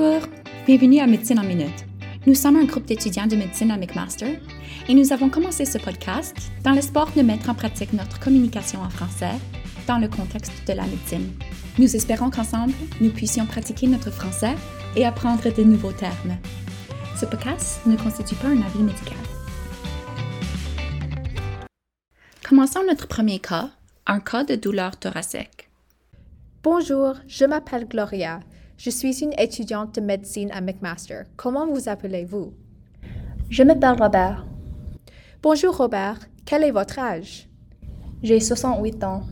Bonjour, bienvenue à Médecine en Minute. Nous sommes un groupe d'étudiants de médecine à McMaster et nous avons commencé ce podcast dans l'espoir de mettre en pratique notre communication en français dans le contexte de la médecine. Nous espérons qu'ensemble, nous puissions pratiquer notre français et apprendre de nouveaux termes. Ce podcast ne constitue pas un avis médical. Commençons notre premier cas, un cas de douleur thoracique. Bonjour, je m'appelle Gloria. Je suis une étudiante de médecine à McMaster. Comment vous appelez-vous? Je m'appelle Robert. Bonjour Robert, quel est votre âge? J'ai 68 ans.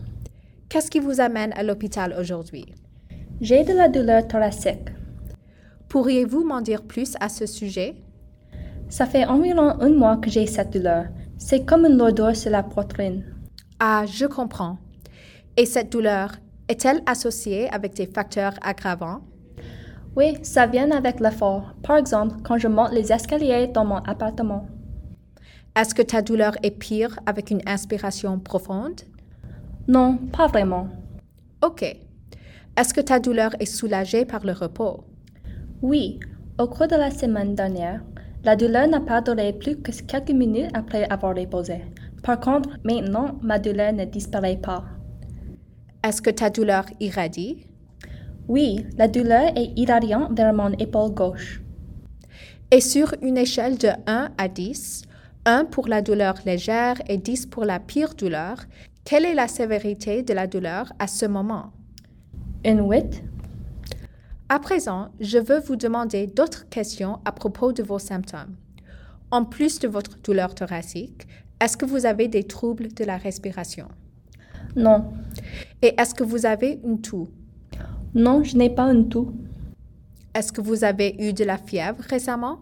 Qu'est-ce qui vous amène à l'hôpital aujourd'hui? J'ai de la douleur thoracique. Pourriez-vous m'en dire plus à ce sujet? Ça fait environ un mois que j'ai cette douleur. C'est comme une lourdeur sur la poitrine. Ah, je comprends. Et cette douleur est-elle associée avec des facteurs aggravants? Oui, ça vient avec l'effort. Par exemple, quand je monte les escaliers dans mon appartement. Est-ce que ta douleur est pire avec une inspiration profonde? Non, pas vraiment. OK. Est-ce que ta douleur est soulagée par le repos? Oui, au cours de la semaine dernière, la douleur n'a pas duré plus que quelques minutes après avoir reposé. Par contre, maintenant, ma douleur ne disparaît pas. Est-ce que ta douleur irradie? Oui, la douleur est irradiante vers mon épaule gauche. Et sur une échelle de 1 à 10, 1 pour la douleur légère et 10 pour la pire douleur, quelle est la sévérité de la douleur à ce moment? Une 8. À présent, je veux vous demander d'autres questions à propos de vos symptômes. En plus de votre douleur thoracique, est-ce que vous avez des troubles de la respiration? Non. Et est-ce que vous avez une toux? Non, je n'ai pas une toux. Est-ce que vous avez eu de la fièvre récemment?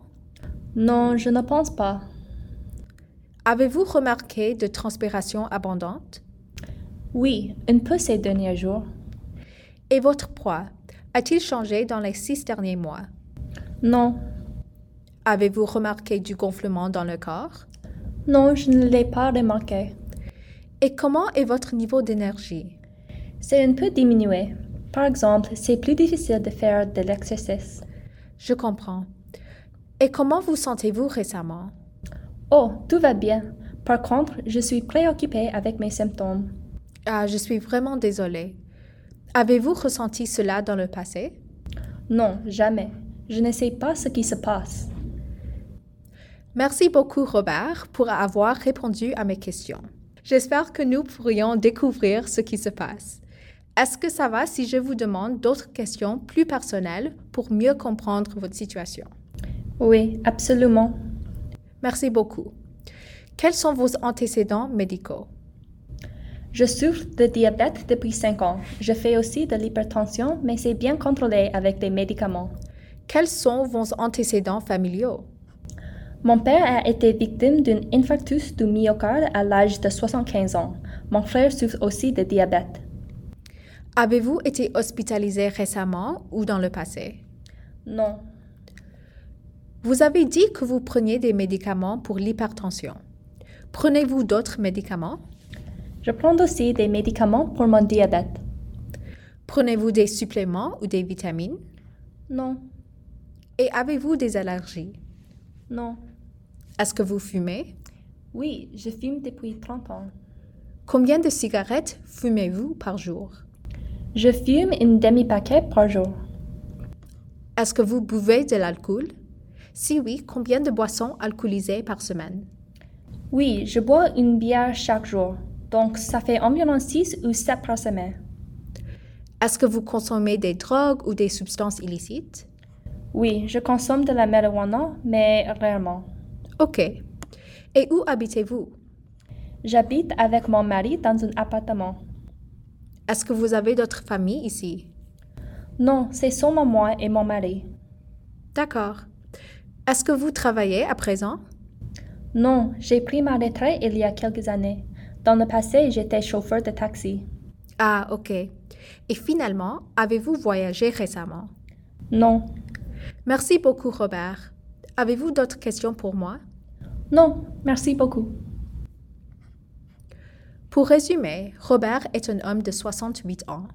Non, je ne pense pas. Avez-vous remarqué de transpiration abondante? Oui, un peu ces derniers jours. Et votre poids a-t-il changé dans les six derniers mois? Non. Avez-vous remarqué du gonflement dans le corps? Non, je ne l'ai pas remarqué. Et comment est votre niveau d'énergie? C'est un peu diminué. Par exemple, c'est plus difficile de faire de l'exercice. Je comprends. Et comment vous sentez-vous récemment? Oh, tout va bien. Par contre, je suis préoccupée avec mes symptômes. Ah, je suis vraiment désolée. Avez-vous ressenti cela dans le passé? Non, jamais. Je ne sais pas ce qui se passe. Merci beaucoup, Robert, pour avoir répondu à mes questions. J'espère que nous pourrions découvrir ce qui se passe. Est-ce que ça va si je vous demande d'autres questions plus personnelles pour mieux comprendre votre situation? Oui, absolument. Merci beaucoup. Quels sont vos antécédents médicaux? Je souffre de diabète depuis 5 ans. Je fais aussi de l'hypertension, mais c'est bien contrôlé avec des médicaments. Quels sont vos antécédents familiaux? Mon père a été victime d'un infarctus du myocarde à l'âge de 75 ans. Mon frère souffre aussi de diabète. Avez-vous été hospitalisé récemment ou dans le passé? Non. Vous avez dit que vous preniez des médicaments pour l'hypertension. Prenez-vous d'autres médicaments? Je prends aussi des médicaments pour mon diabète. Prenez-vous des suppléments ou des vitamines? Non. Et avez-vous des allergies? Non. Est-ce que vous fumez? Oui, je fume depuis 30 ans. Combien de cigarettes fumez-vous par jour? Je fume une demi-paquet par jour. Est-ce que vous buvez de l'alcool? Si oui, combien de boissons alcoolisées par semaine? Oui, je bois une bière chaque jour, donc ça fait environ 6 ou 7 par semaine. Est-ce que vous consommez des drogues ou des substances illicites? Oui, je consomme de la marijuana, mais rarement. OK. Et où habitez-vous? J'habite avec mon mari dans un appartement. Est-ce que vous avez d'autres familles ici? Non, c'est seulement moi et mon mari. D'accord. Est-ce que vous travaillez à présent? Non, j'ai pris ma retraite il y a quelques années. Dans le passé, j'étais chauffeur de taxi. Ah, OK. Et finalement, avez-vous voyagé récemment? Non. Merci beaucoup, Robert. Avez-vous d'autres questions pour moi? Non, merci beaucoup. Pour résumer, Robert est un homme de 68 ans.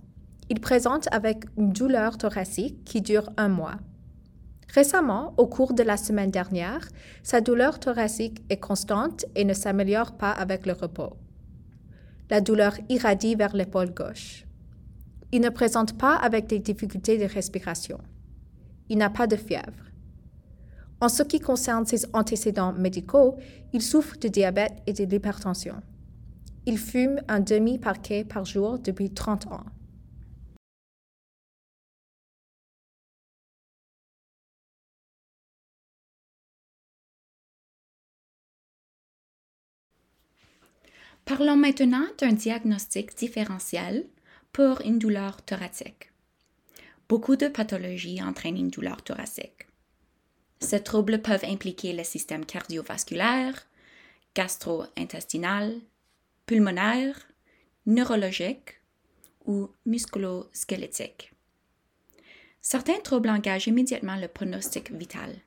Il présente avec une douleur thoracique qui dure un mois. Récemment, au cours de la semaine dernière, sa douleur thoracique est constante et ne s'améliore pas avec le repos. La douleur irradie vers l'épaule gauche. Il ne présente pas avec des difficultés de respiration. Il n'a pas de fièvre. En ce qui concerne ses antécédents médicaux, il souffre de diabète et de l'hypertension. Il fume un demi-parquet par jour depuis 30 ans. Parlons maintenant d'un diagnostic différentiel pour une douleur thoracique. Beaucoup de pathologies entraînent une douleur thoracique. Ces troubles peuvent impliquer le système cardiovasculaire, gastro-intestinal, pulmonaire, neurologique ou musculo-squelettique. Certains troubles engagent immédiatement le pronostic vital.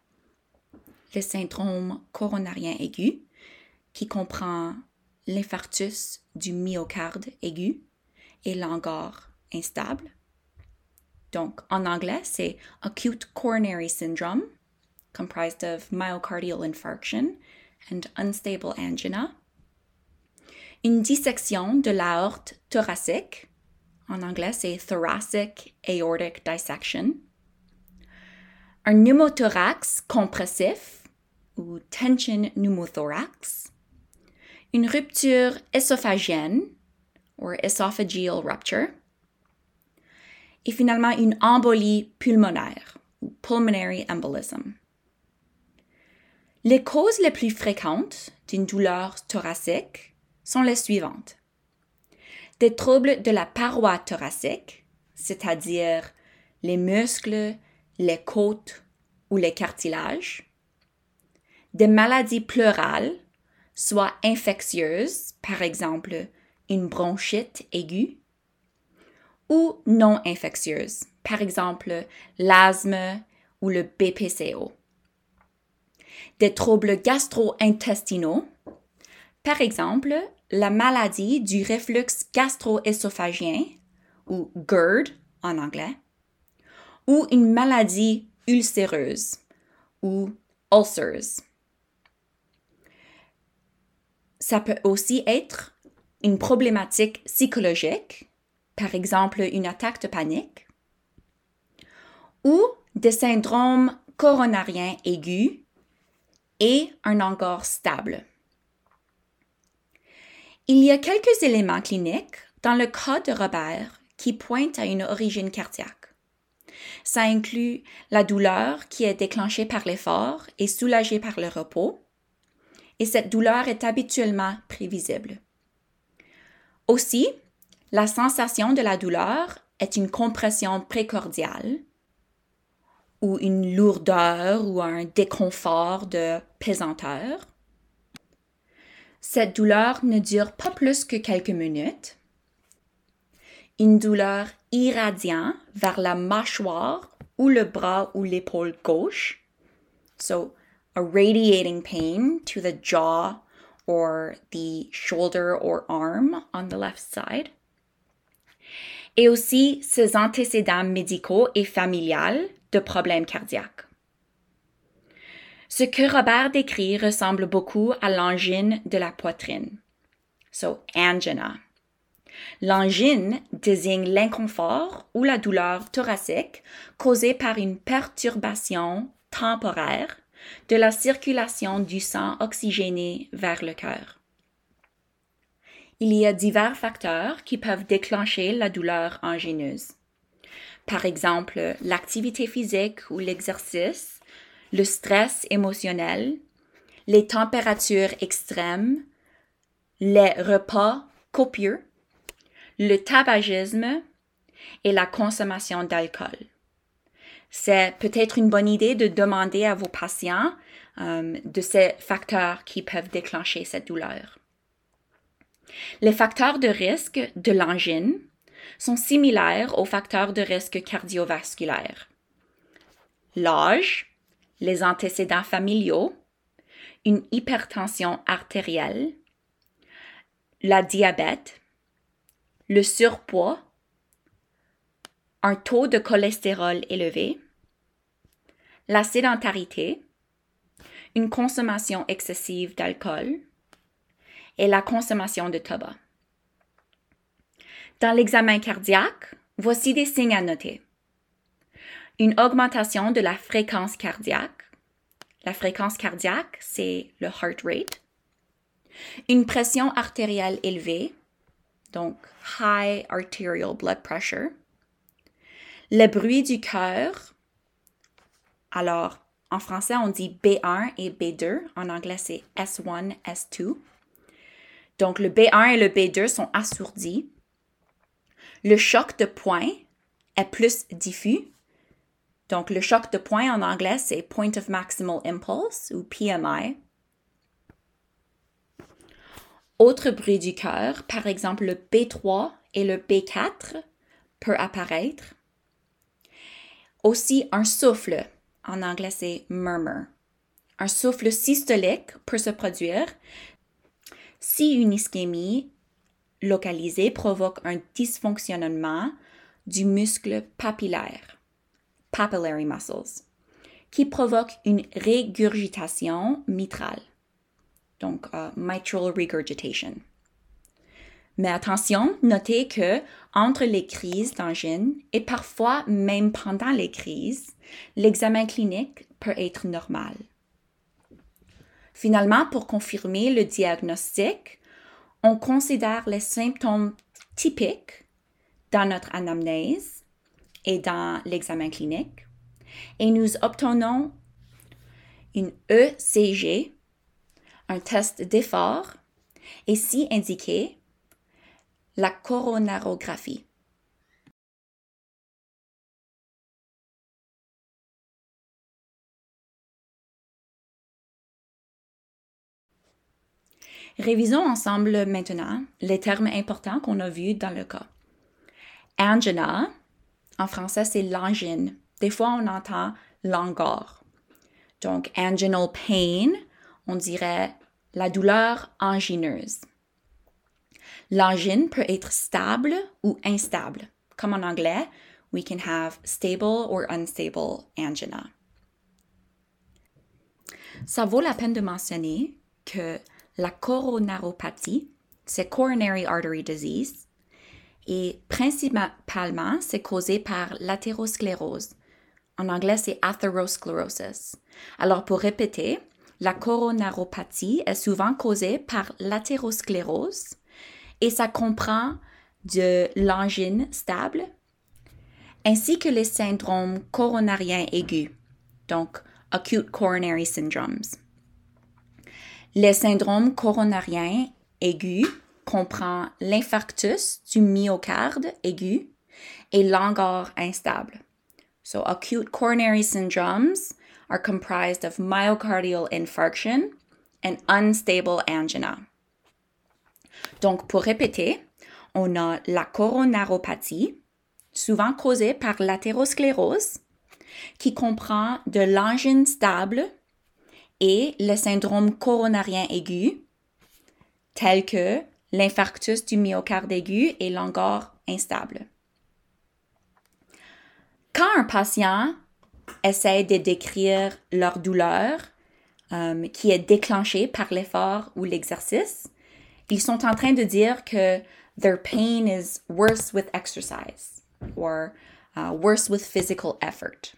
Le syndrome coronarien aigu, qui comprend l'infarctus du myocarde aigu et l'angor instable. Donc, en anglais, c'est acute coronary syndrome, comprised of myocardial infarction and unstable angina. Une dissection de l'aorte thoracique, en anglais, c'est thoracic aortic dissection. Un pneumothorax compressif ou tension pneumothorax une rupture ésophagienne, or esophageal rupture, et finalement une embolie pulmonaire, ou pulmonary embolism. Les causes les plus fréquentes d'une douleur thoracique sont les suivantes. Des troubles de la paroi thoracique, c'est-à-dire les muscles, les côtes ou les cartilages. Des maladies pleurales, soit infectieuse, par exemple une bronchite aiguë, ou non infectieuse, par exemple l'asthme ou le BPCO. Des troubles gastro-intestinaux, par exemple la maladie du reflux gastro-œsophagien, ou GERD en anglais, ou une maladie ulcéreuse, ou ulcers ça peut aussi être une problématique psychologique, par exemple une attaque de panique, ou des syndromes coronariens aigus et un encore stable. Il y a quelques éléments cliniques dans le cas de Robert qui pointent à une origine cardiaque. Ça inclut la douleur qui est déclenchée par l'effort et soulagée par le repos, et cette douleur est habituellement prévisible. Aussi, la sensation de la douleur est une compression précordiale ou une lourdeur ou un déconfort de pesanteur. Cette douleur ne dure pas plus que quelques minutes. Une douleur irradiant vers la mâchoire ou le bras ou l'épaule gauche. So, a radiating pain to the jaw or the shoulder or arm on the left side. Et aussi ses antécédents médicaux et familiales de problèmes cardiaques. Ce que Robert décrit ressemble beaucoup à l'angine de la poitrine. So, angina. L'angine désigne l'inconfort ou la douleur thoracique causée par une perturbation temporaire de la circulation du sang oxygéné vers le cœur. Il y a divers facteurs qui peuvent déclencher la douleur angineuse. Par exemple, l'activité physique ou l'exercice, le stress émotionnel, les températures extrêmes, les repas copieux, le tabagisme et la consommation d'alcool c'est peut-être une bonne idée de demander à vos patients euh, de ces facteurs qui peuvent déclencher cette douleur. Les facteurs de risque de l'angine sont similaires aux facteurs de risque cardiovasculaire. L'âge, les antécédents familiaux, une hypertension artérielle, la diabète, le surpoids, un taux de cholestérol élevé, la sédentarité, une consommation excessive d'alcool et la consommation de tabac. Dans l'examen cardiaque, voici des signes à noter. Une augmentation de la fréquence cardiaque. La fréquence cardiaque, c'est le heart rate. Une pression artérielle élevée, donc high arterial blood pressure. Le bruit du cœur. Alors, en français, on dit B1 et B2. En anglais, c'est S1, S2. Donc, le B1 et le B2 sont assourdis. Le choc de poing est plus diffus. Donc, le choc de poing en anglais, c'est Point of Maximal Impulse ou PMI. Autre bruit du cœur, par exemple le B3 et le B4 peut apparaître. Aussi un souffle, en anglais c'est murmur. Un souffle systolique peut se produire si une ischémie localisée provoque un dysfonctionnement du muscle papillaire, papillary muscles, qui provoque une régurgitation mitrale, donc uh, mitral regurgitation. Mais attention, notez que entre les crises d'angine et parfois même pendant les crises, l'examen clinique peut être normal. Finalement, pour confirmer le diagnostic, on considère les symptômes typiques dans notre anamnèse et dans l'examen clinique et nous obtenons une ECG, un test d'effort, et si indiqué, la coronarographie. Révisons ensemble maintenant les termes importants qu'on a vus dans le cas. Angina, en français, c'est l'angine. Des fois, on entend l'angor. Donc, anginal pain, on dirait la douleur angineuse. L'angine peut être stable ou instable. Comme en anglais, we can have stable or unstable angina. Ça vaut la peine de mentionner que la coronaropathie, c'est coronary artery disease, et principalement, c'est causé par l'athérosclérose. En anglais, c'est atherosclerosis. Alors, pour répéter, la coronaropathie est souvent causée par l'athérosclérose et ça comprend de l'angine stable ainsi que les syndromes coronariens aigus, donc acute coronary syndromes. Le syndrome coronarien aigu comprend l'infarctus du myocarde aigu et l'angor instable. So acute coronary syndromes are comprised of myocardial infarction and unstable angina. Donc, pour répéter, on a la coronaropathie, souvent causée par l'athérosclérose, qui comprend de l'angine stable et le syndrome coronarien aigu, tel que l'infarctus du myocarde aigu et l'angor instable. Quand un patient essaie de décrire leur douleur euh, qui est déclenchée par l'effort ou l'exercice, ils sont en train de dire que their pain is worse with exercise or uh, worse with physical effort.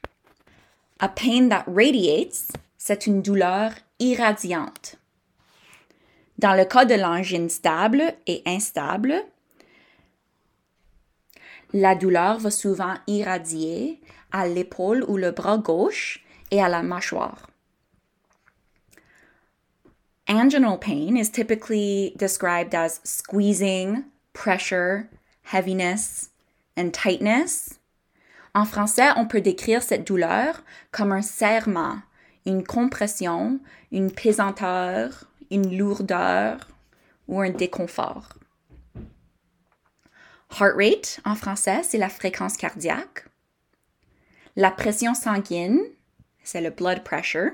A pain that radiates c'est une douleur irradiante. Dans le cas de l'angine stable et instable, la douleur va souvent irradier à l'épaule ou le bras gauche et à la mâchoire. Anginal pain is typically described as squeezing, pressure, heaviness, and tightness. En français, on peut décrire cette douleur comme un serrement une compression, une pesanteur, une lourdeur ou un déconfort. Heart rate, en français, c'est la fréquence cardiaque. La pression sanguine, c'est le blood pressure.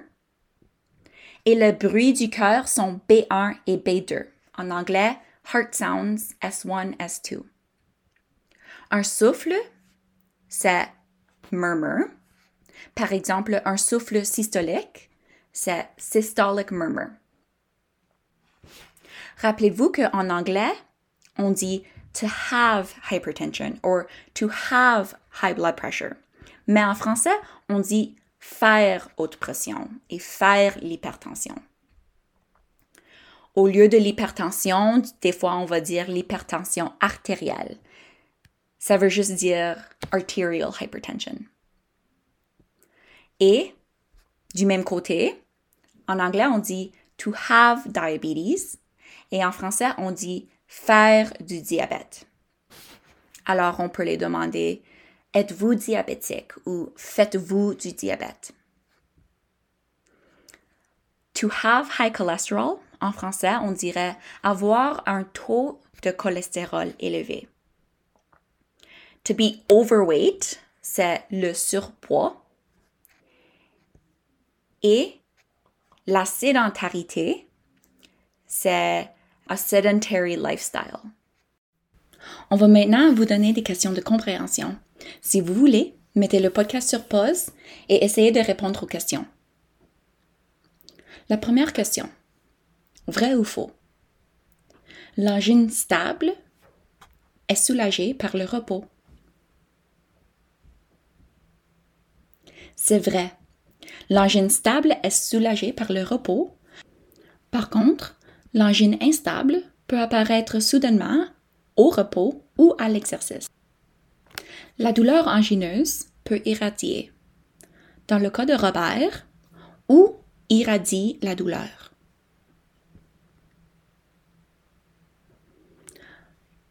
Et le bruit du cœur sont B1 et B2. En anglais, heart sounds S1, S2. Un souffle, c'est murmur. Par exemple, un souffle systolique, c'est systolic murmur. Rappelez-vous qu'en anglais, on dit to have hypertension or to have high blood pressure. Mais en français, on dit faire haute pression et faire l'hypertension. Au lieu de l'hypertension, des fois on va dire l'hypertension artérielle. Ça veut juste dire arterial hypertension. Et du même côté, en anglais on dit to have diabetes et en français on dit faire du diabète. Alors on peut les demander êtes-vous diabétique ou faites-vous du diabète? To have high cholesterol, en français, on dirait avoir un taux de cholestérol élevé. To be overweight, c'est le surpoids. Et la sédentarité, c'est a sedentary lifestyle. On va maintenant vous donner des questions de compréhension. Si vous voulez, mettez le podcast sur pause et essayez de répondre aux questions. La première question. Vrai ou faux? L'angine stable est soulagée par le repos. C'est vrai. L'angine stable est soulagée par le repos. Par contre, l'angine instable peut apparaître soudainement au repos ou à l'exercice. La douleur angineuse peut irradier. Dans le cas de Robert, où irradie la douleur?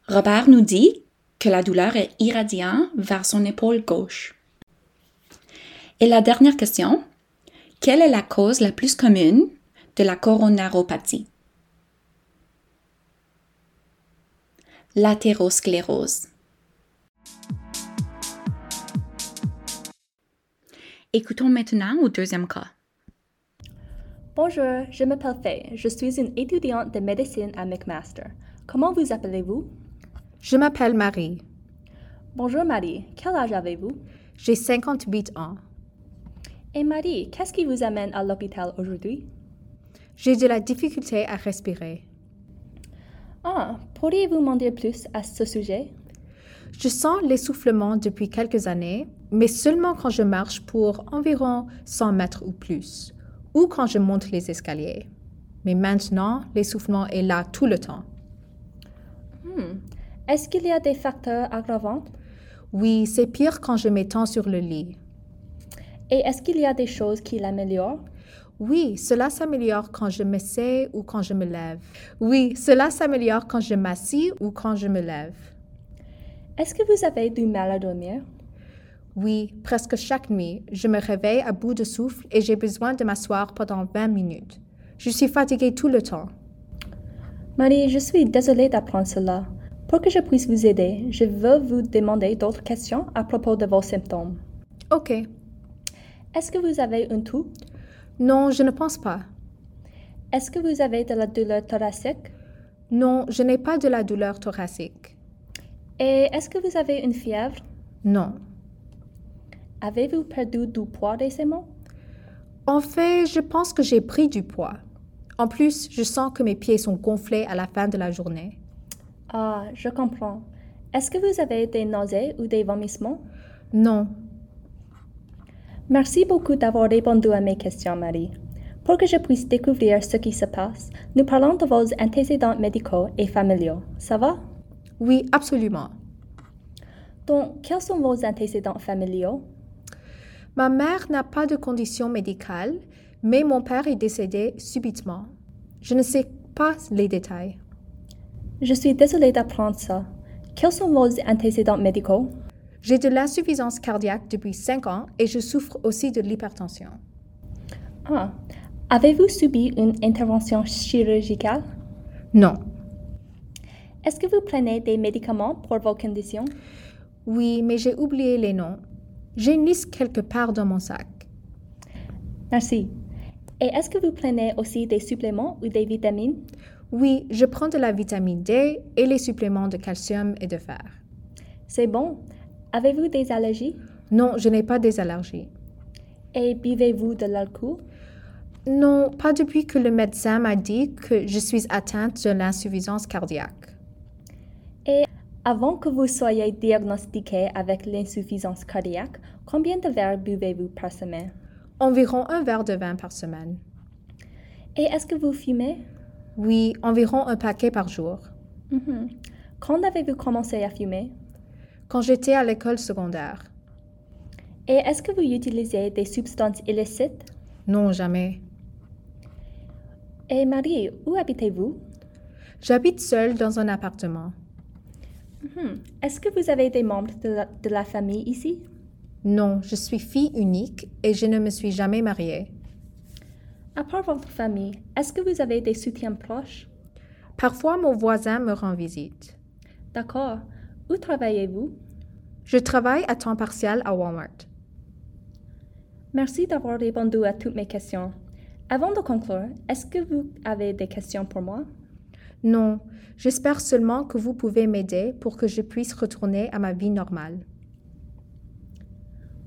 Robert nous dit que la douleur est irradiant vers son épaule gauche. Et la dernière question, quelle est la cause la plus commune de la coronaropathie? L'athérosclérose. Écoutons maintenant au deuxième cas. Bonjour, je m'appelle Faye. Je suis une étudiante de médecine à McMaster. Comment vous appelez-vous? Je m'appelle Marie. Bonjour Marie, quel âge avez-vous? J'ai 58 ans. Et Marie, qu'est-ce qui vous amène à l'hôpital aujourd'hui? J'ai de la difficulté à respirer. Ah, pourriez-vous m'en dire plus à ce sujet? Je sens l'essoufflement depuis quelques années, mais seulement quand je marche pour environ 100 mètres ou plus, ou quand je monte les escaliers. Mais maintenant, l'essoufflement est là tout le temps. Hmm. Est-ce qu'il y a des facteurs aggravants? Oui, c'est pire quand je m'étends sur le lit. Et est-ce qu'il y a des choses qui l'améliorent? Oui, cela s'améliore quand je m'essaie ou quand je me lève. Oui, cela s'améliore quand je m'assis ou quand je me lève. Est-ce que vous avez du mal à dormir? Oui, presque chaque nuit, je me réveille à bout de souffle et j'ai besoin de m'asseoir pendant 20 minutes. Je suis fatiguée tout le temps. Marie, je suis désolée d'apprendre cela. Pour que je puisse vous aider, je veux vous demander d'autres questions à propos de vos symptômes. OK. Est-ce que vous avez un toux? Non, je ne pense pas. Est-ce que vous avez de la douleur thoracique? Non, je n'ai pas de la douleur thoracique. Et est-ce que vous avez une fièvre? Non. Avez-vous perdu du poids récemment? En fait, je pense que j'ai pris du poids. En plus, je sens que mes pieds sont gonflés à la fin de la journée. Ah, je comprends. Est-ce que vous avez des nausées ou des vomissements? Non. Merci beaucoup d'avoir répondu à mes questions, Marie. Pour que je puisse découvrir ce qui se passe, nous parlons de vos antécédents médicaux et familiaux. Ça va? Oui, absolument. Donc, quels sont vos antécédents familiaux? Ma mère n'a pas de condition médicale, mais mon père est décédé subitement. Je ne sais pas les détails. Je suis désolée d'apprendre ça. Quels sont vos antécédents médicaux? J'ai de l'insuffisance cardiaque depuis 5 ans et je souffre aussi de l'hypertension. Ah, avez-vous subi une intervention chirurgicale? Non. Est-ce que vous prenez des médicaments pour vos conditions? Oui, mais j'ai oublié les noms. J'ai une liste quelque part dans mon sac. Merci. Et est-ce que vous prenez aussi des suppléments ou des vitamines? Oui, je prends de la vitamine D et les suppléments de calcium et de fer. C'est bon. Avez-vous des allergies? Non, je n'ai pas des allergies. Et buvez-vous de l'alcool? Non, pas depuis que le médecin m'a dit que je suis atteinte de l'insuffisance cardiaque. Et avant que vous soyez diagnostiqué avec l'insuffisance cardiaque, combien de verres buvez-vous par semaine? Environ un verre de vin par semaine. Et est-ce que vous fumez? Oui, environ un paquet par jour. Mhm. Quand avez-vous commencé à fumer? Quand j'étais à l'école secondaire. Et est-ce que vous utilisez des substances illicites? Non, jamais. Et Marie, où habitez-vous? J'habite seule dans un appartement. Mhm. Est-ce que vous avez des membres de la, de la famille ici? Non, je suis fille unique et je ne me suis jamais mariée. À part votre famille, est-ce que vous avez des soutiens proches? Parfois, mon voisin me rend visite. D'accord. Où travaillez-vous? Je travaille à temps partiel à Walmart. Merci d'avoir répondu à toutes mes questions. Avant de conclure, est-ce que vous avez des questions pour moi? Non, j'espère seulement que vous pouvez m'aider pour que je puisse retourner à ma vie normale.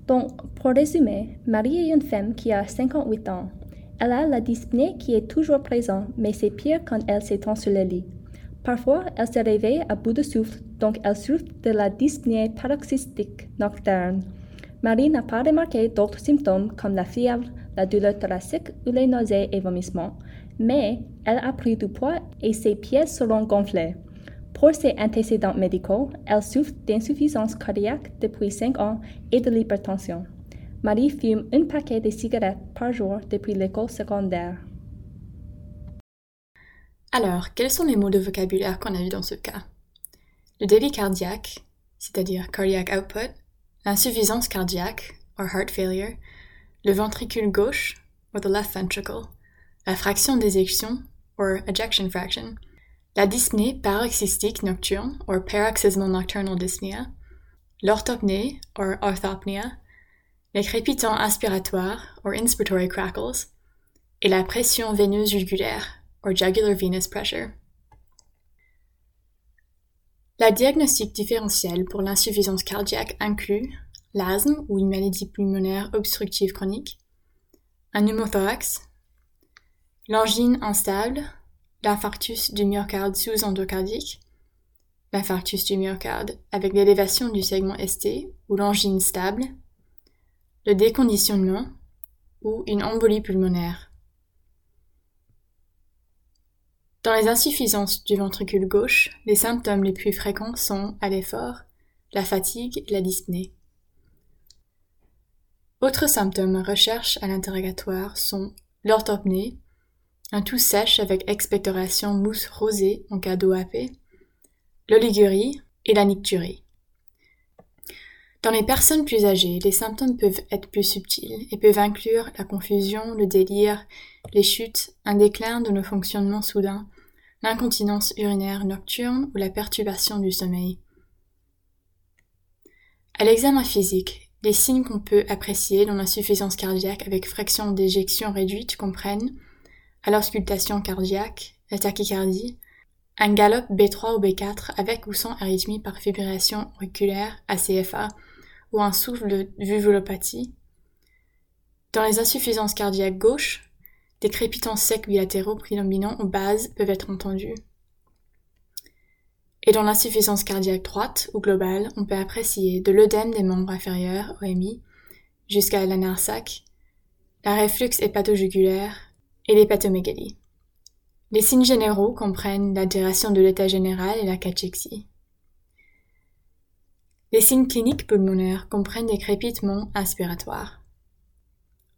Donc, pour résumer, Marie est une femme qui a 58 ans. Elle a la dyspnée qui est toujours présente, mais c'est pire quand elle s'étend sur le lit. Parfois, elle se réveille à bout de souffle, donc elle souffre de la dyspnée paroxystique nocturne. Marie n'a pas remarqué d'autres symptômes comme la fièvre, la douleur thoracique ou les nausées et vomissements, mais elle a pris du poids et ses pieds seront gonflés. Pour ses antécédents médicaux, elle souffre d'insuffisance cardiaque depuis 5 ans et de l'hypertension. Marie fume un paquet de cigarettes par jour depuis l'école secondaire. Alors, quels sont les mots de vocabulaire qu'on a vus dans ce cas? Le débit cardiaque, c'est-à-dire cardiac output, l'insuffisance cardiaque, or heart failure, le ventricule gauche, or the left ventricle, la fraction d'éjection, or ejection fraction, la dyspnée paroxystique nocturne, or paroxysmal nocturnal dyspnea, l'orthopnée, or orthopnea, les crépitants aspiratoires, or inspiratory crackles, et la pression veineuse jugulaire, or jugular venous pressure. La diagnostic différentielle pour l'insuffisance cardiaque inclut l'asthme ou une maladie pulmonaire obstructive chronique, un pneumothorax, l'angine instable, l'infarctus du myocarde sous-endocardique, l'infarctus du myocarde avec l'élévation du segment ST ou l'angine stable, le déconditionnement ou une embolie pulmonaire. Dans les insuffisances du ventricule gauche, les symptômes les plus fréquents sont, à l'effort, la fatigue la dyspnée. Autres symptômes à recherche à l'interrogatoire sont l'orthopnée, un tout sèche avec expectoration mousse rosée en cas d'OAP, l'oligurie et la nicturie. Dans les personnes plus âgées, les symptômes peuvent être plus subtils et peuvent inclure la confusion, le délire, les chutes, un déclin de nos fonctionnements soudains, l'incontinence urinaire nocturne ou la perturbation du sommeil. À l'examen physique, les signes qu'on peut apprécier dans l'insuffisance cardiaque avec fraction d'éjection réduite comprennent à l'auscultation cardiaque, la tachycardie, un galop B3 ou B4 avec ou sans arythmie par fibrillation auriculaire, ACFA, ou un souffle de vulvopathie. Dans les insuffisances cardiaques gauches, des crépitants secs bilatéraux prédominants aux bases peuvent être entendus. Et dans l'insuffisance cardiaque droite ou globale, on peut apprécier de l'œdème des membres inférieurs, OMI, jusqu'à la narsac, la réflux hépatojugulaire et l'hépatomégalie. Les signes généraux comprennent l'altération de l'état général et la cachexie. Les signes cliniques pulmonaires comprennent des crépitements inspiratoires.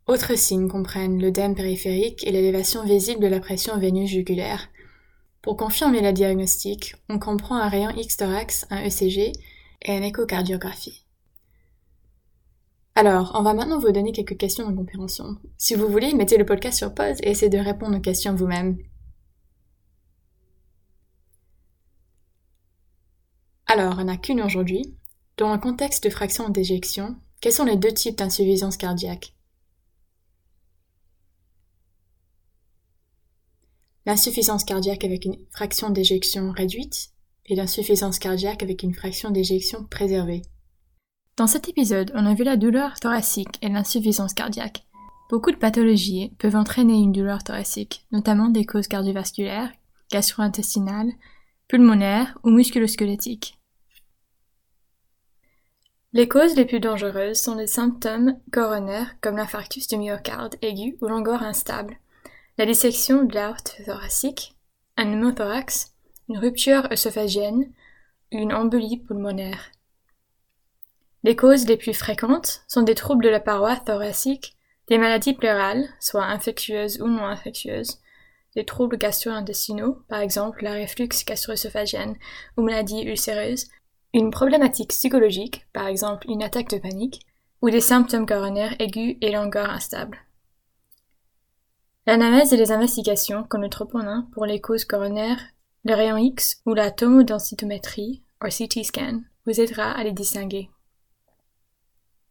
Autres signes comprennent l'œdème périphérique et l'élévation visible de la pression veineuse jugulaire. Pour confirmer la diagnostic, on comprend un rayon X-thorax, un ECG et une échocardiographie. Alors, on va maintenant vous donner quelques questions de compréhension. Si vous voulez, mettez le podcast sur pause et essayez de répondre aux questions vous-même. Alors, on n'a qu'une aujourd'hui. Dans le contexte de fraction d'éjection, quels sont les deux types d'insuffisance cardiaque? L'insuffisance cardiaque avec une fraction d'éjection réduite et l'insuffisance cardiaque avec une fraction d'éjection préservée. Dans cet épisode, on a vu la douleur thoracique et l'insuffisance cardiaque. Beaucoup de pathologies peuvent entraîner une douleur thoracique, notamment des causes cardiovasculaires, gastro-intestinales, pulmonaires ou musculosquelettiques. Les causes les plus dangereuses sont les symptômes coronaires comme l'infarctus du myocarde aigu ou l'angor instable, la dissection de l'aorte thoracique, un pneumothorax, une rupture œsophagienne une embolie pulmonaire. Les causes les plus fréquentes sont des troubles de la paroi thoracique, des maladies pleurales, soit infectieuses ou non infectieuses, des troubles gastro-intestinaux, par exemple la réflux gastro-œsophagienne ou maladies ulcéreuses, une problématique psychologique, par exemple une attaque de panique, ou des symptômes coronaires aigus et langueur instable. L'analyse et les investigations, comme le troponin pour les causes coronaires, le rayon X ou la tomodensitométrie, ou CT scan, vous aidera à les distinguer.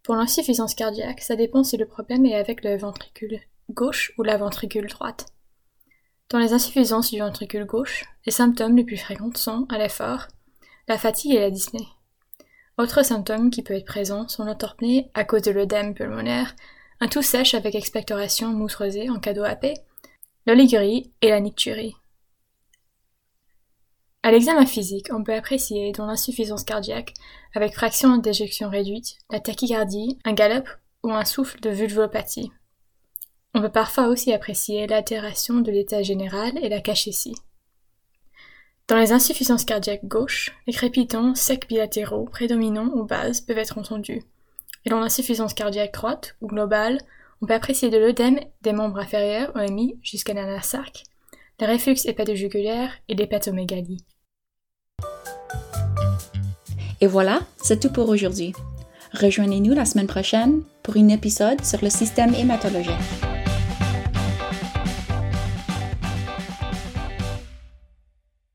Pour l'insuffisance cardiaque, ça dépend si le problème est avec le ventricule gauche ou la ventricule droite. Dans les insuffisances du ventricule gauche, les symptômes les plus fréquents sont, à l'effort, la fatigue et la dyspnée. Autres symptômes qui peuvent être présents sont l'entorpnée à cause de l'œdème pulmonaire, un tout sèche avec expectoration mousse rosée en cas d'OAP, l'oligurie et la nicturie. À l'examen physique, on peut apprécier dans l'insuffisance cardiaque, avec fraction d'éjection réduite, la tachycardie, un galop ou un souffle de vulvopathie. On peut parfois aussi apprécier l'altération de l'état général et la cachétie. Dans les insuffisances cardiaques gauches, les crépitants secs bilatéraux, prédominants ou bases peuvent être entendus. Et dans l'insuffisance cardiaque droite ou globale, on peut apprécier de l'œdème des membres inférieurs OMI jusqu'à l'anasarque, le réflux hépatojugulaire et l'hépatomégalie. Et voilà, c'est tout pour aujourd'hui. Rejoignez-nous la semaine prochaine pour un épisode sur le système hématologique.